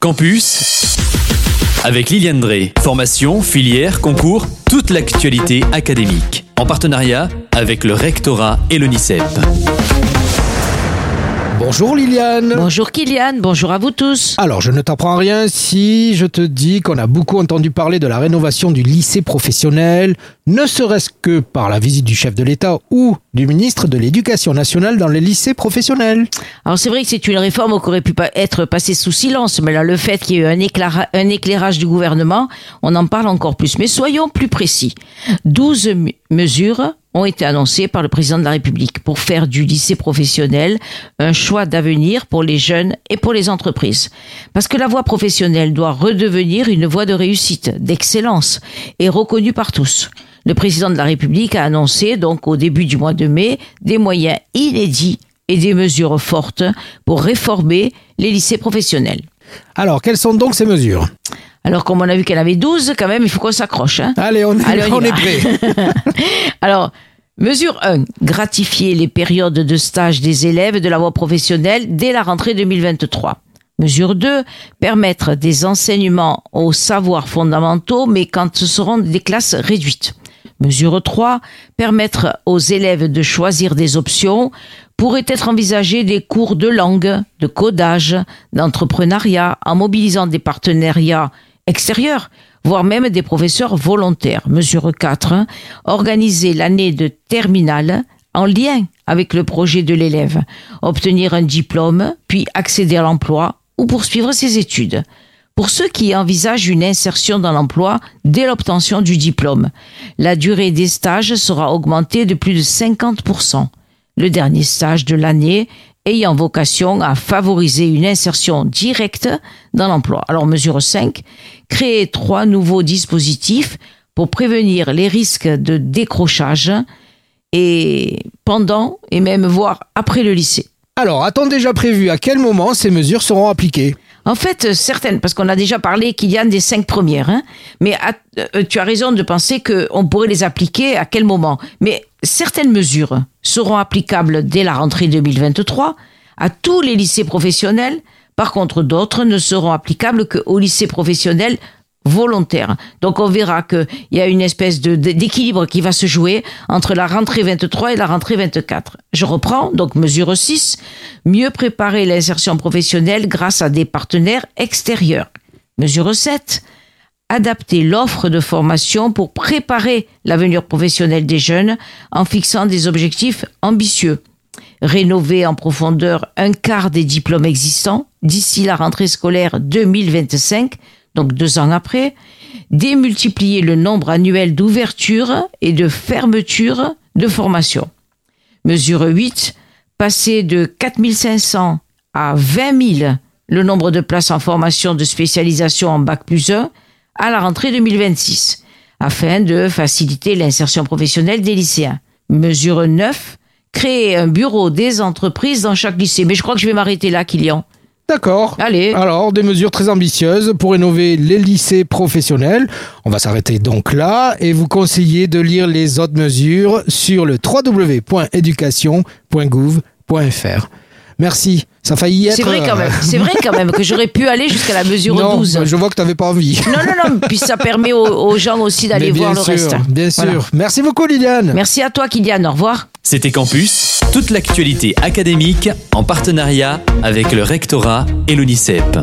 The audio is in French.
Campus avec Liliane Drey. Formation, filière, concours, toute l'actualité académique. En partenariat avec le rectorat et l'ONICEP. Bonjour Liliane. Bonjour Kylian, bonjour à vous tous. Alors, je ne t'apprends rien si je te dis qu'on a beaucoup entendu parler de la rénovation du lycée professionnel, ne serait-ce que par la visite du chef de l'État ou du ministre de l'Éducation nationale dans les lycées professionnels. Alors c'est vrai que c'est une réforme qui aurait pu être passée sous silence, mais là le fait qu'il y ait eu un, éclaira- un éclairage du gouvernement, on en parle encore plus. Mais soyons plus précis. 12 mu- mesures ont été annoncées par le président de la République pour faire du lycée professionnel un choix d'avenir pour les jeunes et pour les entreprises. Parce que la voie professionnelle doit redevenir une voie de réussite, d'excellence et reconnue par tous. Le président de la République a annoncé donc au début du mois de mai des moyens inédits et des mesures fortes pour réformer les lycées professionnels. Alors, quelles sont donc ces mesures? Alors comme on a vu qu'elle avait 12, quand même, il faut qu'on s'accroche. Hein Allez, on est, Allez, on est prêt. Alors, mesure 1, gratifier les périodes de stage des élèves de la voie professionnelle dès la rentrée 2023. Mesure 2, permettre des enseignements aux savoirs fondamentaux, mais quand ce seront des classes réduites. Mesure 3, permettre aux élèves de choisir des options. Pourraient être envisagés des cours de langue, de codage, d'entrepreneuriat, en mobilisant des partenariats extérieurs, voire même des professeurs volontaires. Mesure 4, hein, organiser l'année de terminale en lien avec le projet de l'élève, obtenir un diplôme, puis accéder à l'emploi ou poursuivre ses études. Pour ceux qui envisagent une insertion dans l'emploi dès l'obtention du diplôme, la durée des stages sera augmentée de plus de 50%. Le dernier stage de l'année ayant vocation à favoriser une insertion directe dans l'emploi. Alors mesure 5, créer trois nouveaux dispositifs pour prévenir les risques de décrochage et pendant et même voire après le lycée. Alors, a-t-on déjà prévu à quel moment ces mesures seront appliquées? En fait, euh, certaines, parce qu'on a déjà parlé qu'il y a des cinq premières, hein, mais euh, tu as raison de penser qu'on pourrait les appliquer à quel moment? Mais certaines mesures seront applicables dès la rentrée 2023 à tous les lycées professionnels. Par contre, d'autres ne seront applicables qu'aux lycées professionnels volontaires. Donc on verra qu'il y a une espèce de- d'équilibre qui va se jouer entre la rentrée 23 et la rentrée 24. Je reprends, donc mesure 6, mieux préparer l'insertion professionnelle grâce à des partenaires extérieurs. Mesure 7, adapter l'offre de formation pour préparer l'avenir professionnel des jeunes en fixant des objectifs ambitieux. Rénover en profondeur un quart des diplômes existants d'ici la rentrée scolaire 2025, donc deux ans après. Démultiplier le nombre annuel d'ouvertures et de fermetures de formation. Mesure 8, passer de 4500 à 20 000 le nombre de places en formation de spécialisation en Bac plus 1 à la rentrée 2026, afin de faciliter l'insertion professionnelle des lycéens. Mesure 9, créer un bureau des entreprises dans chaque lycée. Mais je crois que je vais m'arrêter là, Kylian. D'accord. Allez. Alors, des mesures très ambitieuses pour rénover les lycées professionnels. On va s'arrêter donc là et vous conseiller de lire les autres mesures sur le www.education.gouv.fr. Merci. Ça a failli être. C'est vrai quand euh, même. C'est vrai quand même que j'aurais pu aller jusqu'à la mesure non, 12. je vois que tu n'avais pas envie. Non, non, non. Puis ça permet aux, aux gens aussi d'aller voir le reste. Bien sûr. Voilà. Merci beaucoup, Liliane. Merci à toi, Kylian. Au revoir. C'était Campus, toute l'actualité académique en partenariat avec le rectorat et l'ONICEP.